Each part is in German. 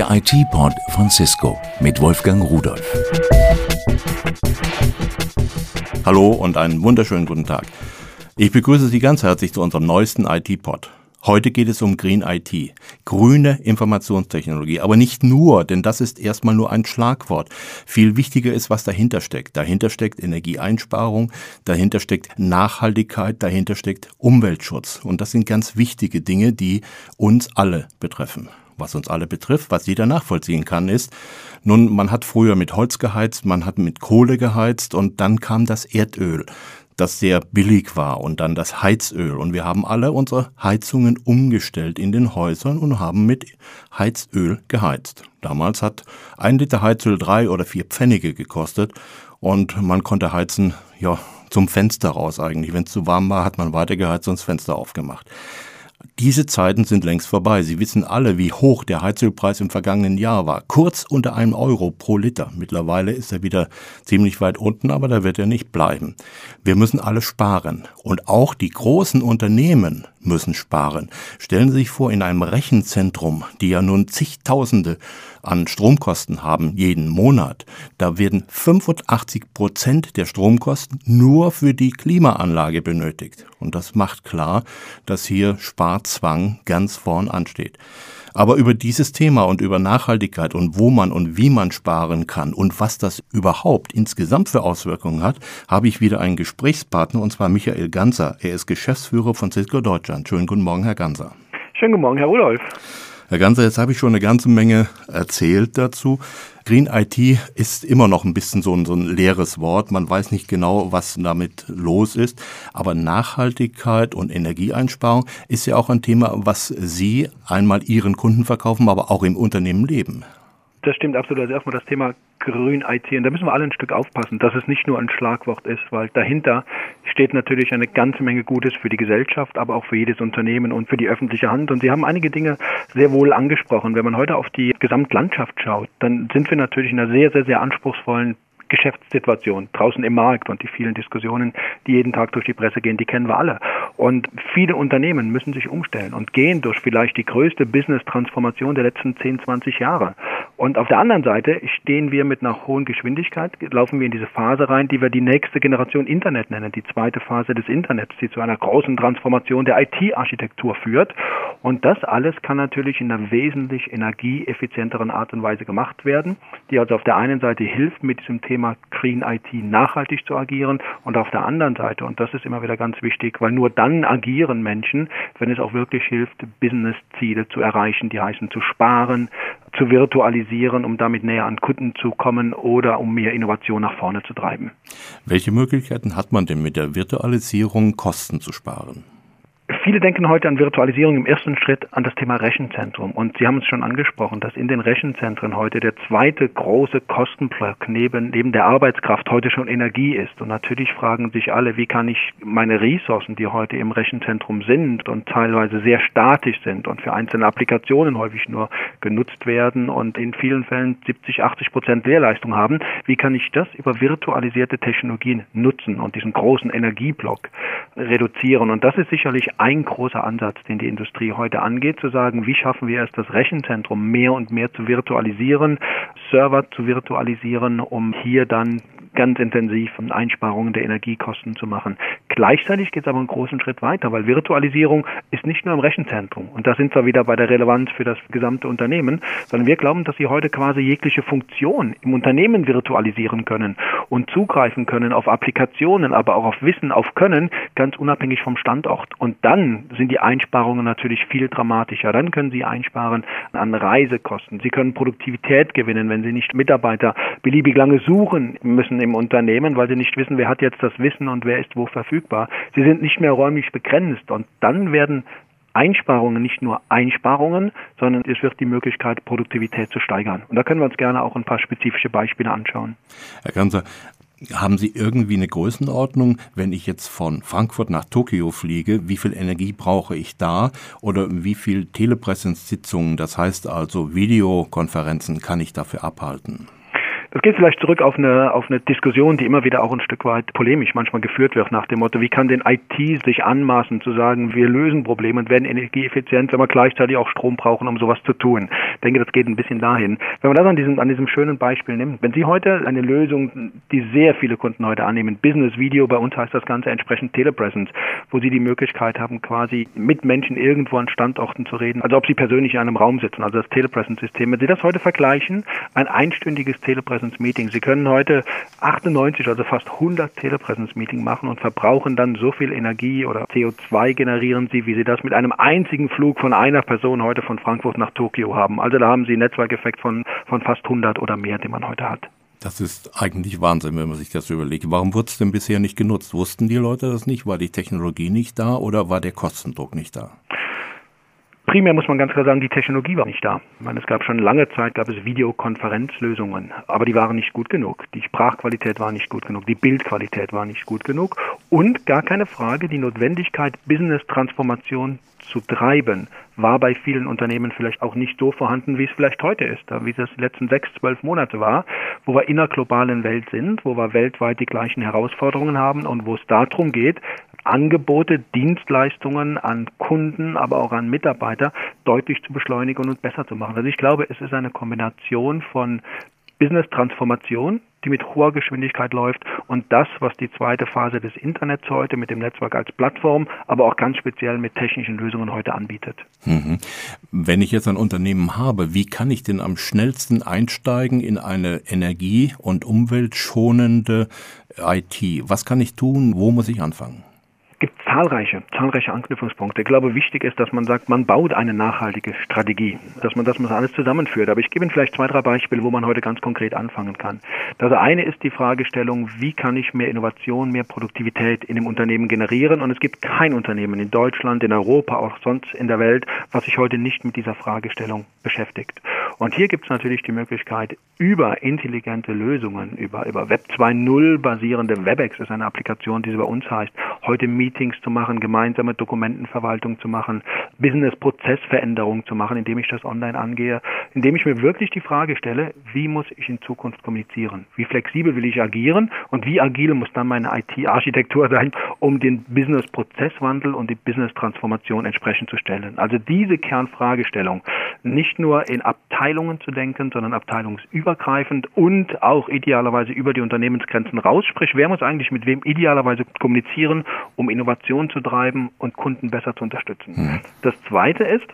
Der IT-Pod von Cisco mit Wolfgang Rudolf. Hallo und einen wunderschönen guten Tag. Ich begrüße Sie ganz herzlich zu unserem neuesten IT-Pod. Heute geht es um Green IT, grüne Informationstechnologie, aber nicht nur, denn das ist erstmal nur ein Schlagwort. Viel wichtiger ist, was dahinter steckt. Dahinter steckt Energieeinsparung, dahinter steckt Nachhaltigkeit, dahinter steckt Umweltschutz. Und das sind ganz wichtige Dinge, die uns alle betreffen. Was uns alle betrifft, was jeder nachvollziehen kann, ist, nun, man hat früher mit Holz geheizt, man hat mit Kohle geheizt und dann kam das Erdöl das sehr billig war und dann das Heizöl. Und wir haben alle unsere Heizungen umgestellt in den Häusern und haben mit Heizöl geheizt. Damals hat ein Liter Heizöl drei oder vier Pfennige gekostet und man konnte heizen, ja, zum Fenster raus eigentlich. Wenn es zu warm war, hat man weitergeheizt und das Fenster aufgemacht. Diese Zeiten sind längst vorbei. Sie wissen alle, wie hoch der Heizölpreis im vergangenen Jahr war. Kurz unter einem Euro pro Liter. Mittlerweile ist er wieder ziemlich weit unten, aber da wird er nicht bleiben. Wir müssen alle sparen. Und auch die großen Unternehmen müssen sparen. Stellen Sie sich vor, in einem Rechenzentrum, die ja nun zigtausende an Stromkosten haben jeden Monat, da werden 85 Prozent der Stromkosten nur für die Klimaanlage benötigt. Und das macht klar, dass hier Sparzwang ganz vorn ansteht. Aber über dieses Thema und über Nachhaltigkeit und wo man und wie man sparen kann und was das überhaupt insgesamt für Auswirkungen hat, habe ich wieder einen Gesprächspartner und zwar Michael Ganser. Er ist Geschäftsführer von Cisco Deutschland. Schönen guten Morgen, Herr Ganser. Schönen guten Morgen, Herr Rudolf. Herr Ganser, jetzt habe ich schon eine ganze Menge erzählt dazu. Green IT ist immer noch ein bisschen so ein, so ein leeres Wort. Man weiß nicht genau, was damit los ist. Aber Nachhaltigkeit und Energieeinsparung ist ja auch ein Thema, was Sie einmal Ihren Kunden verkaufen, aber auch im Unternehmen leben. Das stimmt absolut. Also erstmal das Thema Grün IT. Und da müssen wir alle ein Stück aufpassen, dass es nicht nur ein Schlagwort ist, weil dahinter steht natürlich eine ganze Menge Gutes für die Gesellschaft, aber auch für jedes Unternehmen und für die öffentliche Hand. Und Sie haben einige Dinge sehr wohl angesprochen. Wenn man heute auf die Gesamtlandschaft schaut, dann sind wir natürlich in einer sehr, sehr, sehr anspruchsvollen Geschäftssituation draußen im Markt und die vielen Diskussionen, die jeden Tag durch die Presse gehen, die kennen wir alle. Und viele Unternehmen müssen sich umstellen und gehen durch vielleicht die größte Business-Transformation der letzten 10, 20 Jahre. Und auf der anderen Seite stehen wir mit einer hohen Geschwindigkeit, laufen wir in diese Phase rein, die wir die nächste Generation Internet nennen, die zweite Phase des Internets, die zu einer großen Transformation der IT-Architektur führt. Und das alles kann natürlich in einer wesentlich energieeffizienteren Art und Weise gemacht werden, die also auf der einen Seite hilft, mit diesem Thema Thema Green IT nachhaltig zu agieren und auf der anderen Seite, und das ist immer wieder ganz wichtig, weil nur dann agieren Menschen, wenn es auch wirklich hilft, Business-Ziele zu erreichen, die heißen zu sparen, zu virtualisieren, um damit näher an Kunden zu kommen oder um mehr Innovation nach vorne zu treiben. Welche Möglichkeiten hat man denn mit der Virtualisierung, Kosten zu sparen? Viele denken heute an Virtualisierung im ersten Schritt an das Thema Rechenzentrum. Und Sie haben es schon angesprochen, dass in den Rechenzentren heute der zweite große Kostenblock neben, neben der Arbeitskraft heute schon Energie ist. Und natürlich fragen sich alle, wie kann ich meine Ressourcen, die heute im Rechenzentrum sind und teilweise sehr statisch sind und für einzelne Applikationen häufig nur genutzt werden und in vielen Fällen 70, 80 Prozent Leerleistung haben, wie kann ich das über virtualisierte Technologien nutzen und diesen großen Energieblock reduzieren? Und das ist sicherlich ein ein großer Ansatz, den die Industrie heute angeht, zu sagen, wie schaffen wir es, das Rechenzentrum mehr und mehr zu virtualisieren, Server zu virtualisieren, um hier dann ganz intensiv Einsparungen der Energiekosten zu machen. Gleichzeitig geht es aber einen großen Schritt weiter, weil Virtualisierung ist nicht nur im Rechenzentrum. Und da sind wir wieder bei der Relevanz für das gesamte Unternehmen, sondern wir glauben, dass Sie heute quasi jegliche Funktion im Unternehmen virtualisieren können und zugreifen können auf Applikationen, aber auch auf Wissen, auf Können, ganz unabhängig vom Standort. Und dann sind die Einsparungen natürlich viel dramatischer. Dann können Sie einsparen an Reisekosten. Sie können Produktivität gewinnen, wenn Sie nicht Mitarbeiter beliebig lange suchen müssen im Unternehmen, weil sie nicht wissen, wer hat jetzt das Wissen und wer ist wo verfügbar. Sie sind nicht mehr räumlich begrenzt und dann werden Einsparungen nicht nur Einsparungen, sondern es wird die Möglichkeit, Produktivität zu steigern. Und da können wir uns gerne auch ein paar spezifische Beispiele anschauen. Herr Ganser, haben Sie irgendwie eine Größenordnung, wenn ich jetzt von Frankfurt nach Tokio fliege, wie viel Energie brauche ich da oder wie viel Telepräsenzsitzungen, das heißt also Videokonferenzen, kann ich dafür abhalten? Das geht vielleicht zurück auf eine, auf eine Diskussion, die immer wieder auch ein Stück weit polemisch manchmal geführt wird, nach dem Motto, wie kann denn IT sich anmaßen zu sagen, wir lösen Probleme und werden energieeffizient, wenn wir gleichzeitig auch Strom brauchen, um sowas zu tun. Ich denke, das geht ein bisschen dahin. Wenn man das an diesem, an diesem schönen Beispiel nimmt, wenn Sie heute eine Lösung, die sehr viele Kunden heute annehmen, Business Video, bei uns heißt das Ganze entsprechend Telepresence, wo Sie die Möglichkeit haben, quasi mit Menschen irgendwo an Standorten zu reden, also ob Sie persönlich in einem Raum sitzen, also das Telepresence-System. Wenn Sie das heute vergleichen, ein einstündiges Telepresence-Meeting. Sie können heute 98, also fast 100 Telepresence-Meeting machen und verbrauchen dann so viel Energie oder CO2 generieren Sie, wie Sie das mit einem einzigen Flug von einer Person heute von Frankfurt nach Tokio haben. Also da haben Sie einen Netzwerkeffekt von, von fast 100 oder mehr, den man heute hat. Das ist eigentlich Wahnsinn, wenn man sich das überlegt. Warum wurde es denn bisher nicht genutzt? Wussten die Leute das nicht? War die Technologie nicht da oder war der Kostendruck nicht da? Primär muss man ganz klar sagen, die Technologie war nicht da. Ich meine, es gab schon lange Zeit, gab es Videokonferenzlösungen, aber die waren nicht gut genug. Die Sprachqualität war nicht gut genug, die Bildqualität war nicht gut genug und gar keine Frage, die Notwendigkeit, Business-Transformation zu treiben, war bei vielen Unternehmen vielleicht auch nicht so vorhanden, wie es vielleicht heute ist, wie es die letzten sechs, zwölf Monate war, wo wir in einer globalen Welt sind, wo wir weltweit die gleichen Herausforderungen haben und wo es darum geht, Angebote, Dienstleistungen an Kunden, aber auch an Mitarbeiter deutlich zu beschleunigen und besser zu machen. Also ich glaube, es ist eine Kombination von Business-Transformation, die mit hoher Geschwindigkeit läuft und das, was die zweite Phase des Internets heute mit dem Netzwerk als Plattform, aber auch ganz speziell mit technischen Lösungen heute anbietet. Mhm. Wenn ich jetzt ein Unternehmen habe, wie kann ich denn am schnellsten einsteigen in eine energie- und umweltschonende IT? Was kann ich tun? Wo muss ich anfangen? Zahlreiche, zahlreiche Anknüpfungspunkte. Ich glaube, wichtig ist, dass man sagt, man baut eine nachhaltige Strategie, dass man das alles zusammenführt. Aber ich gebe Ihnen vielleicht zwei, drei Beispiele, wo man heute ganz konkret anfangen kann. Das eine ist die Fragestellung, wie kann ich mehr Innovation, mehr Produktivität in dem Unternehmen generieren? Und es gibt kein Unternehmen in Deutschland, in Europa, auch sonst in der Welt, was sich heute nicht mit dieser Fragestellung beschäftigt. Und hier gibt es natürlich die Möglichkeit, über intelligente Lösungen, über, über Web 2.0 basierende WebEx ist eine Applikation, die sie bei uns heißt, heute Meetings zu machen, gemeinsame Dokumentenverwaltung zu machen, Business-Prozessveränderung zu machen, indem ich das online angehe, indem ich mir wirklich die Frage stelle, wie muss ich in Zukunft kommunizieren? Wie flexibel will ich agieren und wie agil muss dann meine IT-Architektur sein, um den Business-Prozesswandel und die Business-Transformation entsprechend zu stellen? Also diese Kernfragestellung, nicht nur in Abteilungen zu denken, sondern abteilungsübergreifend und auch idealerweise über die Unternehmensgrenzen raus. Sprich, wer muss eigentlich mit wem idealerweise kommunizieren, um Innovation zu treiben und Kunden besser zu unterstützen. Mhm. Das Zweite ist,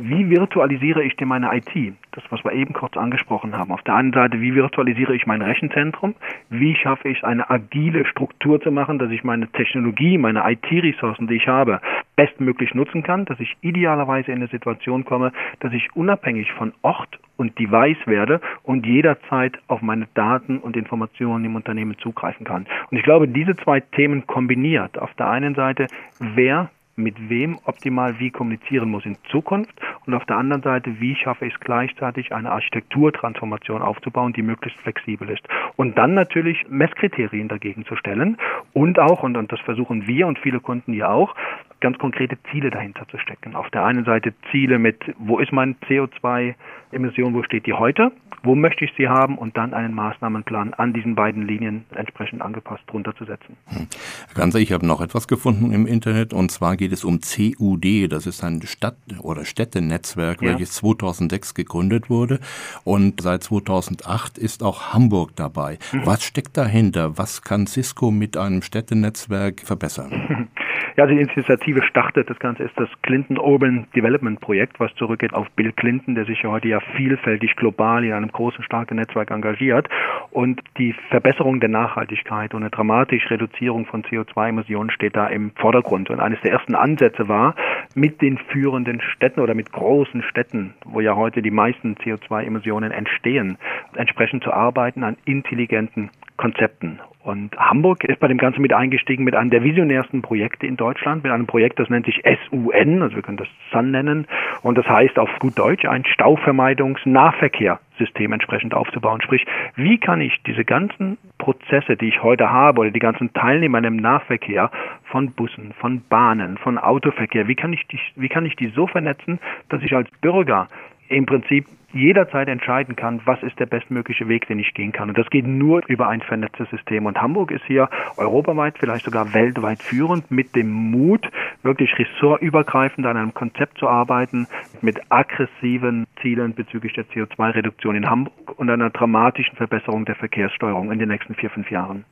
wie virtualisiere ich denn meine IT? Das, was wir eben kurz angesprochen haben. Auf der einen Seite, wie virtualisiere ich mein Rechenzentrum? Wie schaffe ich eine agile Struktur zu machen, dass ich meine Technologie, meine IT-Ressourcen, die ich habe, bestmöglich nutzen kann, dass ich idealerweise in eine Situation komme, dass ich unabhängig von Ort und Device werde und jederzeit auf meine Daten und Informationen im Unternehmen zugreifen kann. Und ich glaube, diese zwei Themen kombiniert, auf der einen Seite, wer mit wem optimal wie kommunizieren muss in Zukunft und auf der anderen Seite, wie schaffe ich es gleichzeitig, eine Architekturtransformation aufzubauen, die möglichst flexibel ist. Und dann natürlich Messkriterien dagegen zu stellen und auch, und, das versuchen wir und viele Kunden ja auch, ganz konkrete Ziele dahinter zu stecken. Auf der einen Seite Ziele mit, wo ist mein CO2-Emission, wo steht die heute, wo möchte ich sie haben und dann einen Maßnahmenplan an diesen beiden Linien entsprechend angepasst drunter zu setzen. Hm. Ganze, ich habe noch etwas gefunden im Internet und zwar geht es um CUD, das ist ein Stadt- oder Städtenetzwerk, ja. welches 2006 gegründet wurde und seit 2008 ist auch Hamburg dabei. Mhm. Was steckt dahinter? Was kann Cisco mit einem Städtenetzwerk verbessern? Ja, die Initiative startet. Das Ganze ist das Clinton Urban Development Projekt, was zurückgeht auf Bill Clinton, der sich ja heute ja vielfältig global in einem großen, starken Netzwerk engagiert. Und die Verbesserung der Nachhaltigkeit und eine dramatische Reduzierung von CO2-Emissionen steht da im Vordergrund. Und eines der ersten Ansätze war, mit den führenden Städten oder mit großen Städten, wo ja heute die meisten CO2-Emissionen entstehen, entsprechend zu arbeiten an intelligenten Konzepten. Und Hamburg ist bei dem Ganzen mit eingestiegen mit einem der visionärsten Projekte in Deutschland, mit einem Projekt, das nennt sich SUN, also wir können das Sun nennen. Und das heißt auf gut Deutsch ein Stauvermeidungs-Nahverkehrssystem entsprechend aufzubauen. Sprich, wie kann ich diese ganzen Prozesse, die ich heute habe, oder die ganzen Teilnehmer im Nahverkehr von Bussen, von Bahnen, von Autoverkehr, wie kann ich die, wie kann ich die so vernetzen, dass ich als Bürger im Prinzip jederzeit entscheiden kann, was ist der bestmögliche Weg, den ich gehen kann. Und das geht nur über ein vernetztes System. Und Hamburg ist hier europaweit, vielleicht sogar weltweit führend mit dem Mut, wirklich ressortübergreifend an einem Konzept zu arbeiten, mit aggressiven Zielen bezüglich der CO2-Reduktion in Hamburg und einer dramatischen Verbesserung der Verkehrssteuerung in den nächsten vier, fünf Jahren.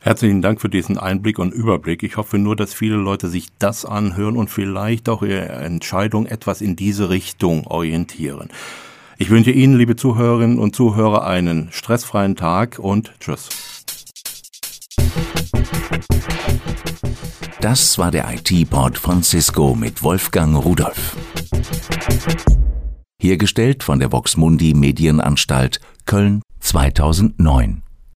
Herzlichen Dank für diesen Einblick und Überblick. Ich hoffe nur, dass viele Leute sich das anhören und vielleicht auch ihre Entscheidung etwas in diese Richtung orientieren. Ich wünsche Ihnen, liebe Zuhörerinnen und Zuhörer, einen stressfreien Tag und Tschüss. Das war der IT-Port von Cisco mit Wolfgang Rudolf. Hergestellt von der Voxmundi Medienanstalt Köln 2009.